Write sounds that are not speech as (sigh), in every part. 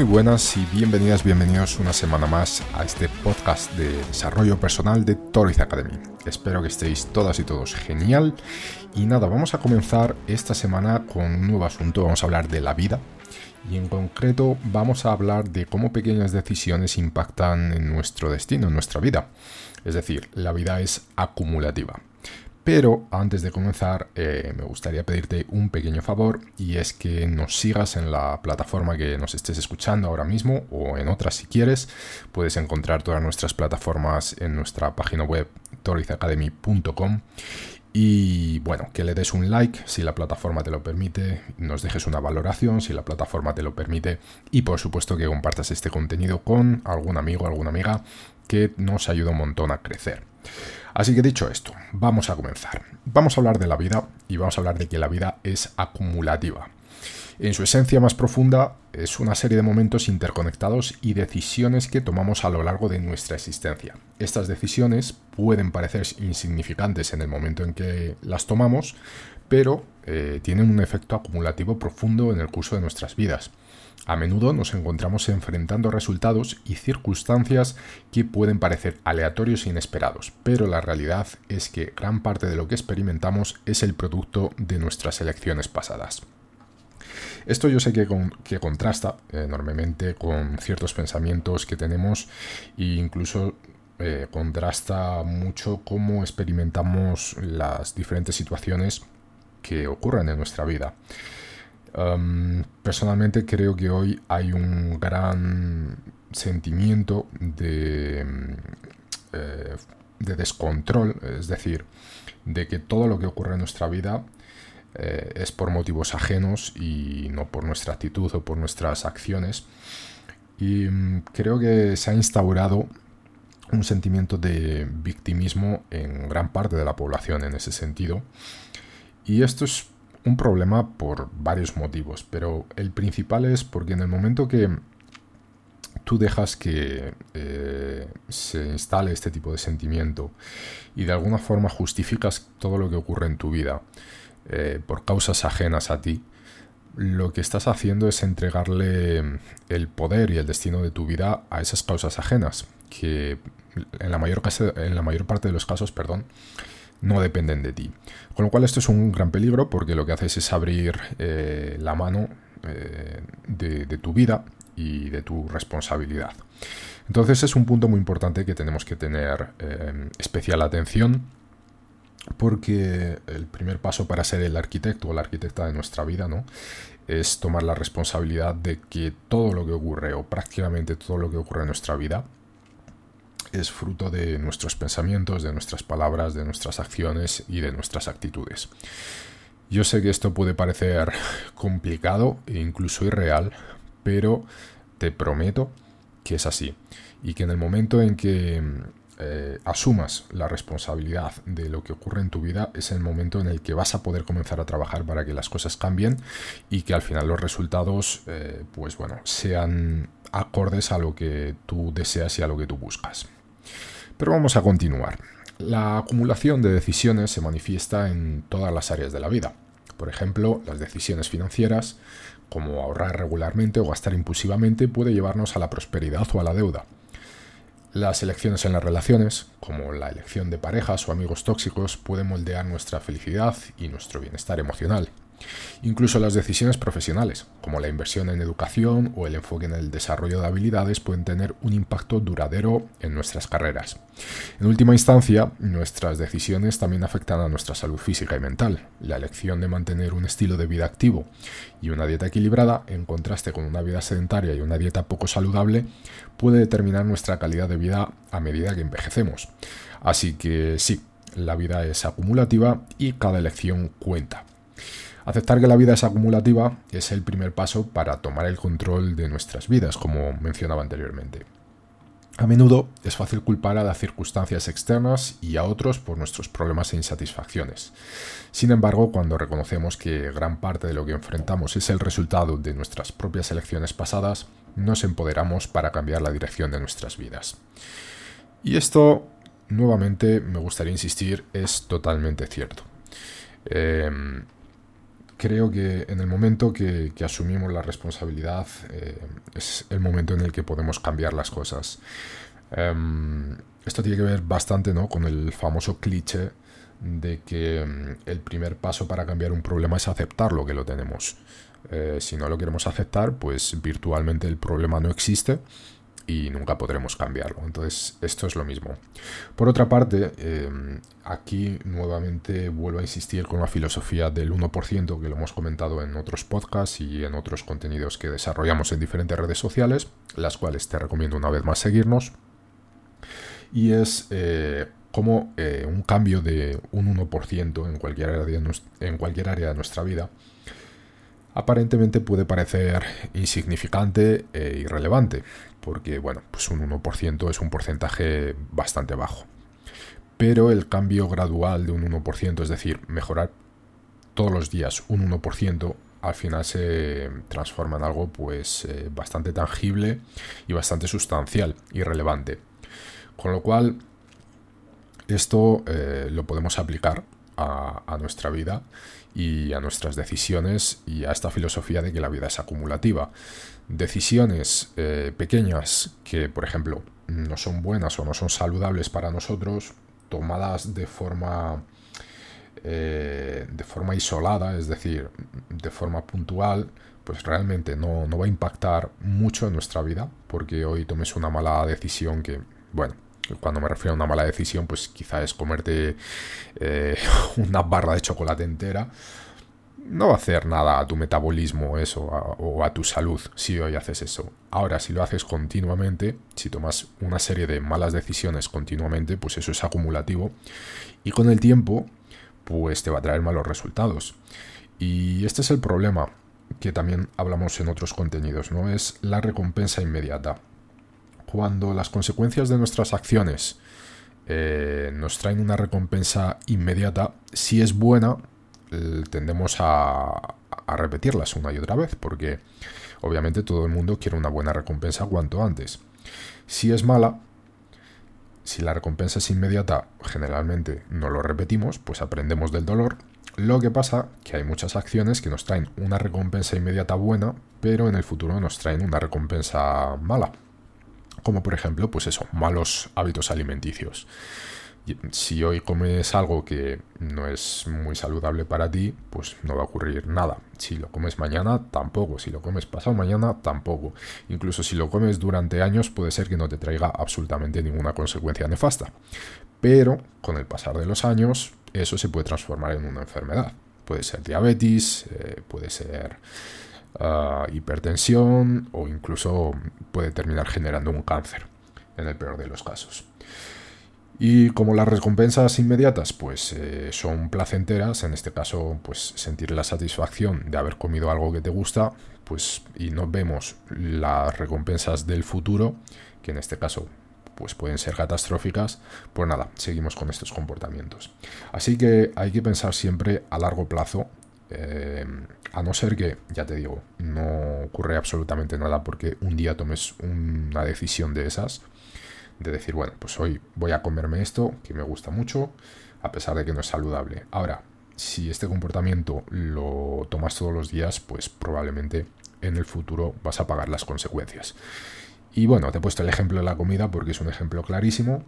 Muy buenas y bienvenidas, bienvenidos una semana más a este podcast de desarrollo personal de Toriz Academy. Espero que estéis todas y todos genial. Y nada, vamos a comenzar esta semana con un nuevo asunto. Vamos a hablar de la vida. Y en concreto vamos a hablar de cómo pequeñas decisiones impactan en nuestro destino, en nuestra vida. Es decir, la vida es acumulativa. Pero antes de comenzar, eh, me gustaría pedirte un pequeño favor y es que nos sigas en la plataforma que nos estés escuchando ahora mismo o en otras si quieres. Puedes encontrar todas nuestras plataformas en nuestra página web torizacademy.com y bueno, que le des un like si la plataforma te lo permite, nos dejes una valoración si la plataforma te lo permite y por supuesto que compartas este contenido con algún amigo, alguna amiga que nos ayuda un montón a crecer. Así que dicho esto, vamos a comenzar. Vamos a hablar de la vida y vamos a hablar de que la vida es acumulativa. En su esencia más profunda es una serie de momentos interconectados y decisiones que tomamos a lo largo de nuestra existencia. Estas decisiones pueden parecer insignificantes en el momento en que las tomamos, pero eh, tienen un efecto acumulativo profundo en el curso de nuestras vidas. A menudo nos encontramos enfrentando resultados y circunstancias que pueden parecer aleatorios e inesperados, pero la realidad es que gran parte de lo que experimentamos es el producto de nuestras elecciones pasadas. Esto yo sé que, contrasta enormemente con ciertos pensamientos que tenemos e incluso eh, contrasta mucho cómo experimentamos las diferentes situaciones que ocurren en nuestra vida personalmente creo que hoy hay un gran sentimiento de, eh, de, descontrol, es decir, de que todo lo que ocurre en nuestra vida eh, es por motivos ajenos y no por nuestra actitud o por nuestras acciones. Y mm, creo que se ha instaurado un sentimiento de victimismo en gran parte de la población en ese sentido. Y esto es un problema por varios motivos, pero el principal es porque en el momento que tú dejas que eh, se instale este tipo de sentimiento y de alguna forma justificas todo lo que ocurre en tu vida eh, por causas ajenas a ti, lo que estás haciendo es entregarle el poder y el destino de tu vida a esas causas ajenas, que en la mayor, en la mayor parte de los casos, perdón, no dependen de ti. Con lo cual esto es un gran peligro porque lo que haces es abrir eh, la mano eh, de, tu vida y de tu responsabilidad. Entonces es un punto muy importante que tenemos que tener eh, especial atención porque el primer paso para ser el arquitecto o la arquitecta de nuestra vida ¿no? es tomar la responsabilidad de que todo lo que ocurre o prácticamente todo lo que ocurre en nuestra vida es fruto de nuestros pensamientos, de nuestras palabras, de nuestras acciones y de nuestras actitudes. Yo sé que esto puede parecer complicado e incluso irreal, pero te prometo que es así y que en el momento en que eh, asumas la responsabilidad de lo que ocurre en tu vida es el momento en el que vas a poder comenzar a trabajar para que las cosas cambien y que al final los resultados eh, pues bueno sean acordes a lo que tú deseas y a lo que tú buscas. Pero vamos a continuar. La acumulación de decisiones se manifiesta en todas las áreas de la vida. Por ejemplo, las decisiones financieras, como ahorrar regularmente o gastar impulsivamente, puede llevarnos a la prosperidad o a la deuda. Las elecciones en las relaciones, como la elección de parejas o amigos tóxicos, pueden moldear nuestra felicidad y nuestro bienestar emocional. Incluso las decisiones profesionales, como la inversión en educación o el enfoque en el desarrollo de habilidades, pueden tener un impacto duradero en nuestras carreras. En última instancia, nuestras decisiones también afectan a nuestra salud física y mental. La elección de mantener un estilo de vida activo y una dieta equilibrada, en contraste con una vida sedentaria y una dieta poco saludable, puede determinar nuestra calidad de vida a medida que envejecemos. Así que sí, la vida es acumulativa y cada elección cuenta. Aceptar que la vida es acumulativa es el primer paso para tomar el control de nuestras vidas, como mencionaba anteriormente. A menudo es fácil culpar a las circunstancias externas y a otros por nuestros problemas e insatisfacciones. Sin embargo, cuando reconocemos que gran parte de lo que enfrentamos es el resultado de nuestras propias elecciones pasadas, nos empoderamos para cambiar la dirección de nuestras vidas. Y esto, nuevamente, me gustaría insistir, es totalmente cierto. Em, creo que en el momento que, asumimos la responsabilidad eh, es el momento en el que podemos cambiar las cosas. Em, esto tiene que ver bastante ¿no? con el famoso cliché de que em, el primer paso para cambiar un problema es aceptar lo que lo tenemos. Eh, si no lo queremos aceptar, pues virtualmente el problema no existe y nunca podremos cambiarlo. Entonces, esto es lo mismo. Por otra parte, em, aquí nuevamente vuelvo a insistir con la filosofía del 1%, que lo hemos comentado en otros podcasts y en otros contenidos que desarrollamos en diferentes redes sociales, las cuales te recomiendo una vez más seguirnos. Y es eh, como eh, un cambio de un 1% en cualquier, área en cualquier área de nuestra vida aparentemente puede parecer insignificante e irrelevante, porque bueno, pues un 1% es un porcentaje bastante bajo. Pero el cambio gradual de un 1%, es decir, mejorar todos los días un 1%, al final se transforma en algo pues eh, bastante tangible y bastante sustancial y relevante. Con lo cual, esto eh, lo podemos aplicar a, nuestra vida y a nuestras decisiones y a esta filosofía de que la vida es acumulativa. Decisiones eh, pequeñas que, por ejemplo, no son buenas o no son saludables para nosotros, tomadas de forma eh, de forma isolada, es decir, de forma puntual, pues realmente no, no va a impactar mucho en nuestra vida, porque hoy tomes una mala decisión que, bueno, cuando me refiero a una mala decisión, pues quizá es comerte eh, (laughs) una barra de chocolate entera. No va a hacer nada a tu metabolismo eso o a tu salud si hoy haces eso. Ahora, si lo haces continuamente, si tomas una serie de malas decisiones continuamente, pues eso es acumulativo y con el tiempo, pues te va a traer malos resultados. Y este es el problema que también hablamos en otros contenidos, ¿no? Es la recompensa inmediata cuando las consecuencias de nuestras acciones eh, nos traen una recompensa inmediata, si es buena, tendemos a, repetirlas una y otra vez, porque obviamente todo el mundo quiere una buena recompensa cuanto antes. Si es mala, si la recompensa es inmediata, generalmente no lo repetimos, pues aprendemos del dolor. Lo que pasa que hay muchas acciones que nos traen una recompensa inmediata buena, pero en el futuro nos traen una recompensa mala como por ejemplo, pues eso, malos hábitos alimenticios. Si hoy comes algo que no es muy saludable para ti, pues no va a ocurrir nada. Si lo comes mañana, tampoco. Si lo comes pasado mañana, tampoco. Incluso si lo comes durante años, puede ser que no te traiga absolutamente ninguna consecuencia nefasta. Pero con el pasar de los años, eso se puede transformar en una enfermedad. Puede ser diabetes, eh, puede ser hipertensión o incluso puede terminar generando un cáncer en el peor de los casos. Y como las recompensas inmediatas pues eh, son placenteras, en este caso pues sentir la satisfacción de haber comido algo que te gusta, pues y no vemos las recompensas del futuro, que en este caso pues pueden ser catastróficas, pues nada, seguimos con estos comportamientos. Así que hay que pensar siempre a largo plazo eh, a no ser que, ya te digo, no ocurre absolutamente nada porque un día tomes una decisión de esas, de decir, bueno, pues hoy voy a comerme esto, que me gusta mucho, a pesar de que no es saludable. Ahora, si este comportamiento lo tomas todos los días, pues probablemente en el futuro vas a pagar las consecuencias. Y bueno, te he puesto el ejemplo de la comida porque es un ejemplo clarísimo.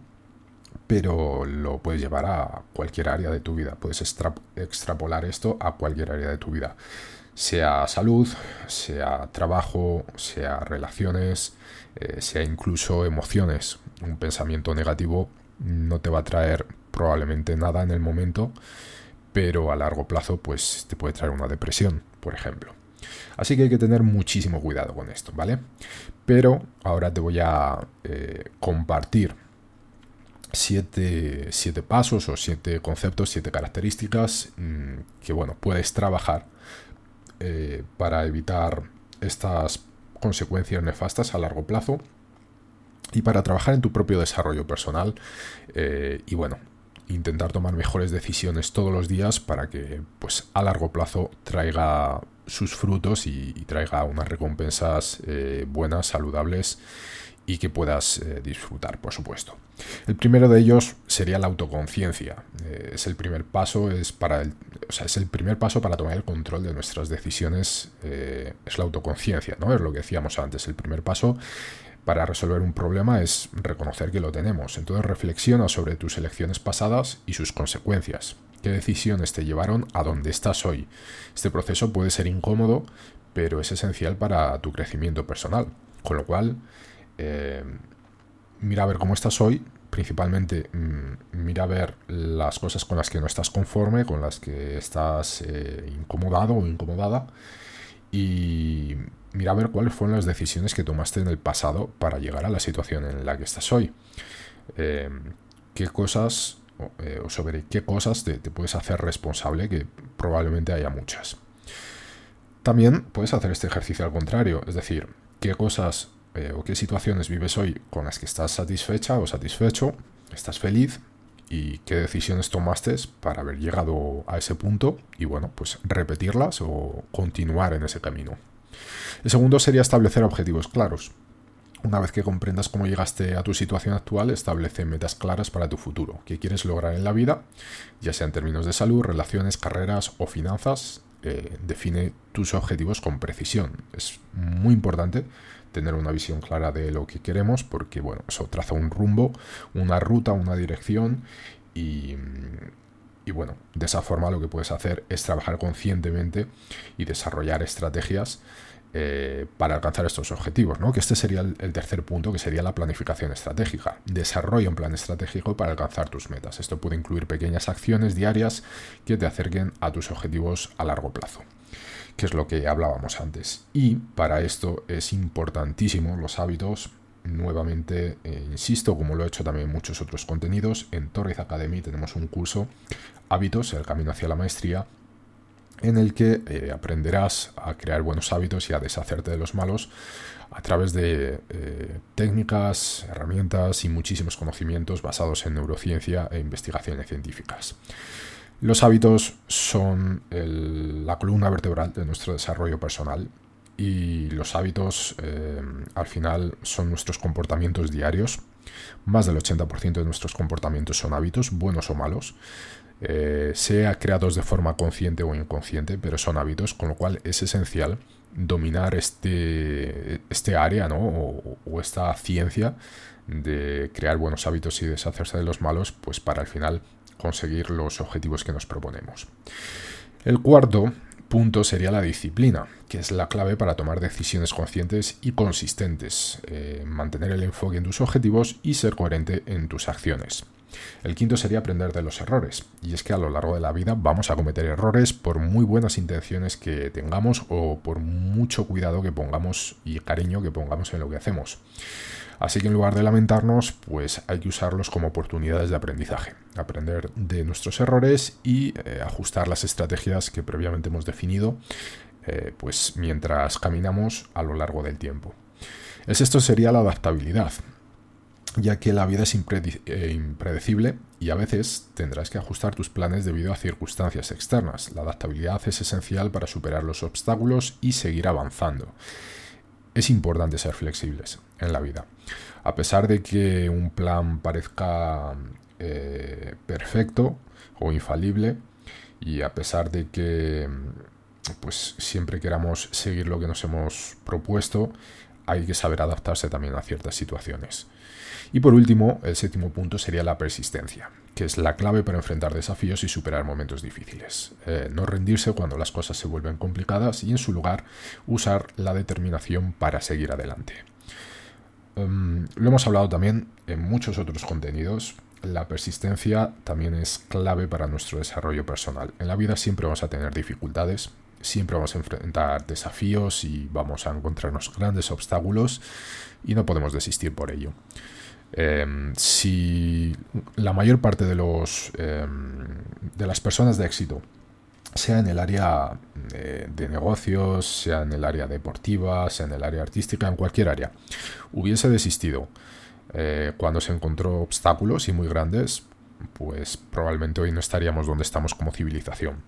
Pero lo puedes llevar a cualquier área de tu vida. Puedes extrapolar esto a cualquier área de tu vida. Sea salud, sea trabajo, sea relaciones, eh, sea incluso emociones. Un pensamiento negativo no te va a traer probablemente nada en el momento, pero a largo plazo pues te puede traer una depresión, por ejemplo. Así que hay que tener muchísimo cuidado con esto, ¿vale? Pero ahora te voy a eh, compartir siete, pasos o siete conceptos, siete características mm, que, bueno, puedes trabajar eh, para evitar estas consecuencias nefastas a largo plazo y para trabajar en tu propio desarrollo personal eh, y bueno intentar tomar mejores decisiones todos los días para que pues a largo plazo traiga sus frutos y, traiga unas recompensas eh, buenas saludables y que puedas eh, disfrutar, por supuesto. El primero de ellos sería la autoconciencia. Eh, es el primer paso, es para el, o sea, es el primer paso para tomar el control de nuestras decisiones. Eh, es la autoconciencia, ¿no? Es lo que decíamos antes. El primer paso para resolver un problema es reconocer que lo tenemos. Entonces reflexiona sobre tus elecciones pasadas y sus consecuencias. ¿Qué decisiones te llevaron a donde estás hoy? Este proceso puede ser incómodo, pero es esencial para tu crecimiento personal. Con lo cual, eh, mira a ver cómo estás hoy, principalmente mm, mira a ver las cosas con las que no estás conforme, con las que estás eh, incomodado o incomodada y mira a ver cuáles fueron las decisiones que tomaste en el pasado para llegar a la situación en la que estás hoy. Eh, qué cosas o sobre qué cosas te, te puedes hacer responsable, que probablemente haya muchas. También puedes hacer este ejercicio al contrario, es decir, qué cosas eh, o qué situaciones vives hoy con las que estás satisfecha o satisfecho, estás feliz y qué decisiones tomaste para haber llegado a ese punto y bueno, pues repetirlas o continuar en ese camino. El segundo sería establecer objetivos claros. Una vez que comprendas cómo llegaste a tu situación actual, establece metas claras para tu futuro. ¿Qué quieres lograr en la vida? Ya sea en términos de salud, relaciones, carreras o finanzas, eh, define tus objetivos con precisión. Es muy importante tener una visión clara de lo que queremos, porque bueno, eso traza un rumbo, una ruta, una dirección y, y bueno, de esa forma lo que puedes hacer es trabajar conscientemente y desarrollar estrategias eh, para alcanzar estos objetivos, ¿no? Que este sería el, el, tercer punto, que sería la planificación estratégica. Desarrolla un plan estratégico para alcanzar tus metas. Esto puede incluir pequeñas acciones diarias que te acerquen a tus objetivos a largo plazo que es lo que hablábamos antes. Y para esto es importantísimo los hábitos. Nuevamente, eh, insisto, como lo he hecho también en muchos otros contenidos, en Torres Academy tenemos un curso, Hábitos, el camino hacia la maestría, en el que eh, aprenderás a crear buenos hábitos y a deshacerte de los malos a través de eh, técnicas, herramientas y muchísimos conocimientos basados en neurociencia e investigaciones científicas. Los hábitos son la columna vertebral de nuestro desarrollo personal y los hábitos eh, al final son nuestros comportamientos diarios. Más del 80% de nuestros comportamientos son hábitos, buenos o malos, eh, sea creados de forma consciente o inconsciente, pero son hábitos, con lo cual es esencial dominar este, este área ¿no? o, esta ciencia de crear buenos hábitos y deshacerse de los malos, pues para al final conseguir los objetivos que nos proponemos. El cuarto punto sería la disciplina, que es la clave para tomar decisiones conscientes y consistentes, eh, mantener el enfoque en tus objetivos y ser coherente en tus acciones. El quinto sería aprender de los errores, y es que a lo largo de la vida vamos a cometer errores por muy buenas intenciones que tengamos o por mucho cuidado que pongamos y cariño que pongamos en lo que hacemos. Así que en lugar de lamentarnos, pues hay que usarlos como oportunidades de aprendizaje, aprender de nuestros errores y eh, ajustar las estrategias que previamente hemos definido, eh, pues mientras caminamos a lo largo del tiempo. El sexto sería la adaptabilidad, ya que la vida es eh, impredecible y a veces tendrás que ajustar tus planes debido a circunstancias externas. La adaptabilidad es esencial para superar los obstáculos y seguir avanzando. Es importante ser flexibles en la vida. A pesar de que un plan parezca eh, perfecto o infalible y a pesar de que pues siempre queramos seguir lo que nos hemos propuesto, hay que saber adaptarse también a ciertas situaciones. Y por último, el séptimo punto sería la persistencia, que es la clave para enfrentar desafíos y superar momentos difíciles. Eh, no rendirse cuando las cosas se vuelven complicadas y en su lugar usar la determinación para seguir adelante. Em, lo hemos hablado también en muchos otros contenidos. La persistencia también es clave para nuestro desarrollo personal. En la vida siempre vamos a tener dificultades, siempre vamos a enfrentar desafíos y vamos a encontrarnos grandes obstáculos y no podemos desistir por ello. Em, si la mayor parte de, los, em, de las personas de éxito, sea en el área de, de, negocios, sea en el área deportiva, sea en el área artística, en cualquier área, hubiese desistido eh, cuando se encontró obstáculos y muy grandes, pues probablemente hoy no estaríamos donde estamos como civilización.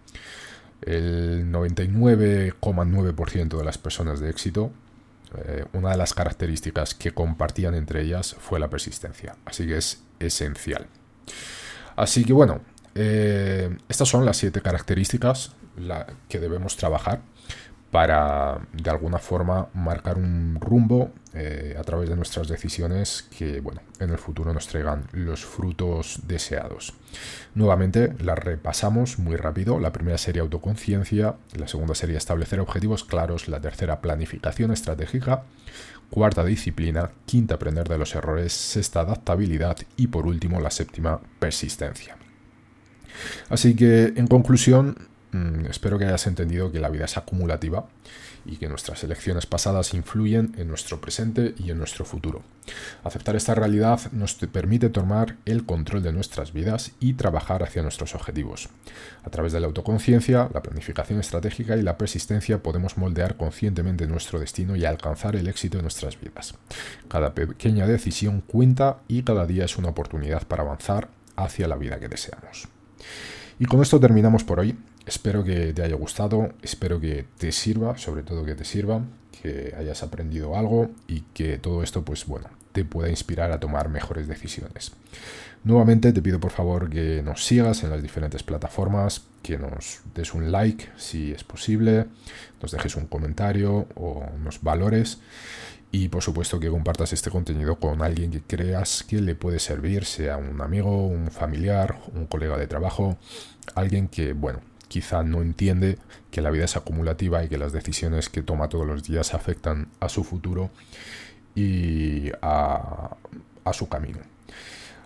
El 99,9% de las personas de éxito eh, una de las características que compartían entre ellas fue la persistencia, así que es esencial. Así que bueno, eh, estas son las siete características que debemos trabajar para de alguna forma marcar un rumbo eh, a través de nuestras decisiones que bueno en el futuro nos traigan los frutos deseados. Nuevamente las repasamos muy rápido. La primera sería autoconciencia. La segunda sería establecer objetivos claros. La tercera planificación estratégica. Cuarta disciplina. Quinta aprender de los errores. Sexta adaptabilidad. Y por último la séptima persistencia. Así que en conclusión Mm, espero que hayas entendido que la vida es acumulativa y que nuestras elecciones pasadas influyen en nuestro presente y en nuestro futuro. Aceptar esta realidad nos permite tomar el control de nuestras vidas y trabajar hacia nuestros objetivos. A través de la autoconciencia, la planificación estratégica y la persistencia podemos moldear conscientemente nuestro destino y alcanzar el éxito en nuestras vidas. Cada pequeña decisión cuenta y cada día es una oportunidad para avanzar hacia la vida que deseamos. Y con esto terminamos por hoy. Espero que te haya gustado, espero que te sirva, sobre todo que te sirva, que hayas aprendido algo y que todo esto, pues bueno, te pueda inspirar a tomar mejores decisiones. Nuevamente te pido por favor que nos sigas en las diferentes plataformas, que nos des un like si es posible, nos dejes un comentario o unos valores y por supuesto que compartas este contenido con alguien que creas que le puede servir, sea un amigo, un familiar, un colega de trabajo, alguien que, bueno, quizá no entiende que la vida es acumulativa y que las decisiones que toma todos los días afectan a su futuro y a, su camino.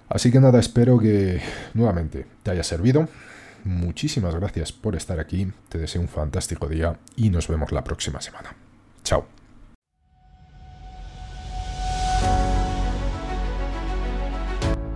Así que nada, espero que nuevamente te haya servido. Muchísimas gracias por estar aquí, te deseo un fantástico día y nos vemos la próxima semana. Chao.